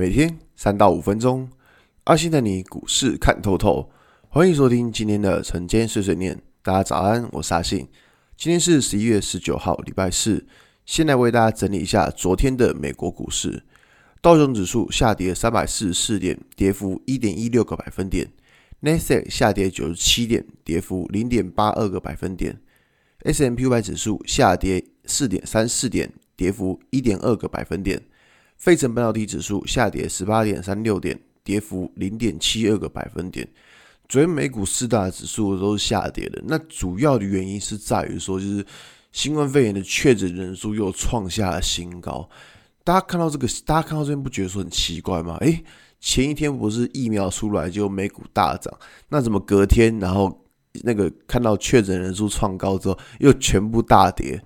每天三到五分钟，阿信带你股市看透透。欢迎收听今天的晨间碎碎念。大家早安，我是阿信。今天是十一月十九号，礼拜四。先来为大家整理一下昨天的美国股市。道琼指数下跌三百四十四点，跌幅一点一六个百分点。纳斯达克下跌九十七点，跌幅零点八二个百分点。S&P 五百指数下跌四点三四点，跌幅一点二个百分点。费城半导体指数下跌十八点三六点，跌幅零点七二个百分点。昨天美股四大指数都是下跌的，那主要的原因是在于说，就是新冠肺炎的确诊人数又创下了新高。大家看到这个，大家看到这边不觉得说很奇怪吗？诶，前一天不是疫苗出来就美股大涨，那怎么隔天然后那个看到确诊人数创高之后又全部大跌？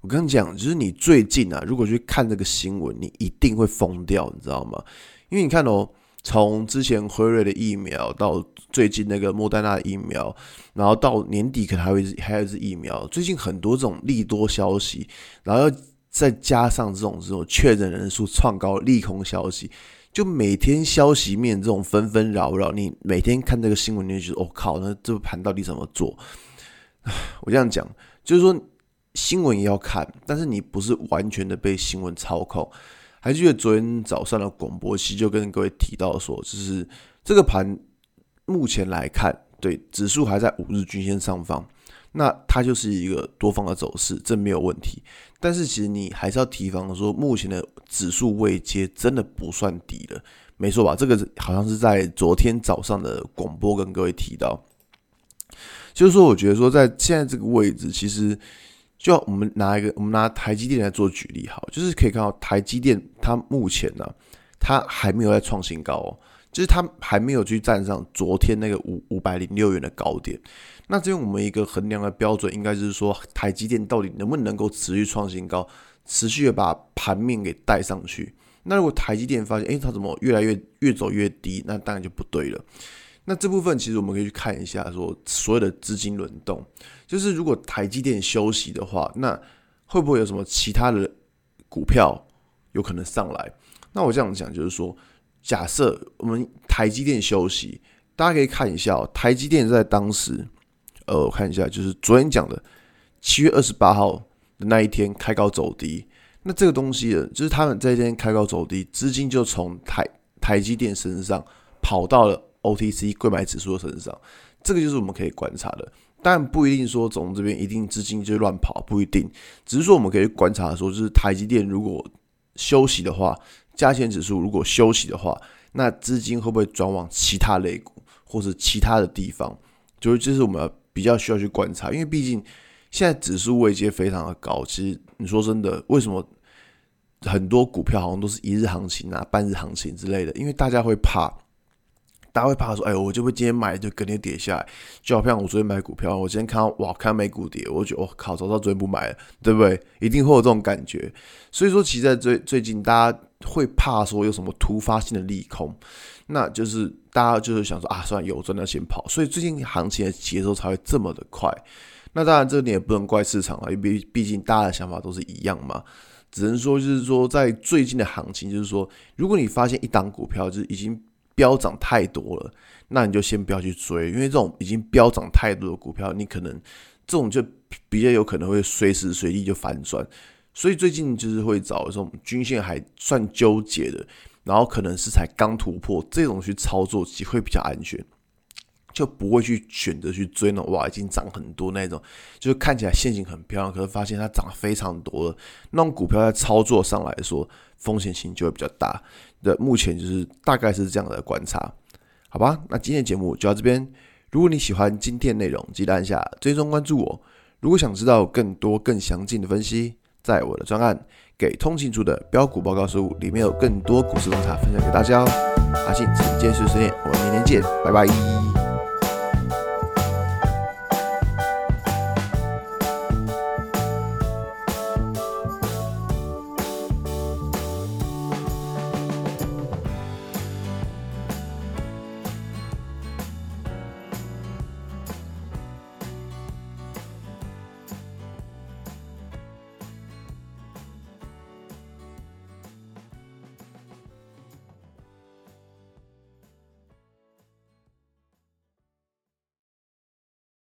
我跟你讲，就是你最近啊，如果去看这个新闻，你一定会疯掉，你知道吗？因为你看哦，从之前辉瑞的疫苗到最近那个莫代纳的疫苗，然后到年底可能还会还有一支疫苗，最近很多这种利多消息，然后再加上这种这种确诊人数创高利空消息，就每天消息面这种纷纷扰扰，你每天看这个新闻，你就觉得哦靠，那这个盘到底怎么做？我这样讲，就是说。新闻也要看，但是你不是完全的被新闻操控。还记得昨天早上的广播期就跟各位提到说，就是这个盘目前来看，对指数还在五日均线上方，那它就是一个多方的走势，这没有问题。但是其实你还是要提防说，目前的指数位阶真的不算低了，没错吧？这个好像是在昨天早上的广播跟各位提到，就是说，我觉得说在现在这个位置，其实。就我们拿一个，我们拿台积电来做举例，好，就是可以看到台积电它目前呢，它还没有在创新高哦，就是它还没有去站上昨天那个五五百零六元的高点。那这边我们一个衡量的标准，应该就是说台积电到底能不能够持续创新高，持续的把盘面给带上去。那如果台积电发现，诶，它怎么越来越越走越低，那当然就不对了。那这部分其实我们可以去看一下，说所有的资金轮动，就是如果台积电休息的话，那会不会有什么其他的股票有可能上来？那我这样讲就是说，假设我们台积电休息，大家可以看一下哦，台积电在当时，呃，我看一下，就是昨天讲的七月二十八号的那一天开高走低，那这个东西呢，就是他们在这天开高走低，资金就从台台积电身上跑到了。OTC 购买指数的身上，这个就是我们可以观察的，但不一定说总这边一定资金就乱跑，不一定，只是说我们可以观察说，就是台积电如果休息的话，加权指数如果休息的话，那资金会不会转往其他类股或者其他的地方？就是这是我们比较需要去观察，因为毕竟现在指数位阶非常的高，其实你说真的，为什么很多股票好像都是一日行情啊、半日行情之类的？因为大家会怕。大家会怕说：“哎，我就会今天买，就隔天跌下来。”就好像我昨天买股票，我今天看到哇，看到美股跌，我就觉得我靠，早知道昨天不买了，对不对？一定会有这种感觉。所以说，其实在最最近，大家会怕说有什么突发性的利空，那就是大家就是想说啊，算了，有赚到钱跑。所以最近行情的节奏才会这么的快。那当然，这点也不能怪市场啊，因为毕竟大家的想法都是一样嘛。只能说就是说，在最近的行情，就是说，如果你发现一档股票就是已经。飙涨太多了，那你就先不要去追，因为这种已经飙涨太多的股票，你可能这种就比较有可能会随时随地就反转。所以最近就是会找这种均线还算纠结的，然后可能是才刚突破这种去操作，机会比较安全，就不会去选择去追那种哇已经涨很多那种，就是看起来线型很漂亮，可是发现它涨非常多了，那种股票在操作上来说风险性就会比较大。的目前就是大概是这样的观察，好吧？那今天的节目就到这边。如果你喜欢今天内容，记得按下追踪关注我。如果想知道更多更详尽的分析，在我的专案《给通勤族的标股报告书》里面有更多股市洞察分享给大家哦。阿信，晨间碎碎念，我们明天见，拜拜。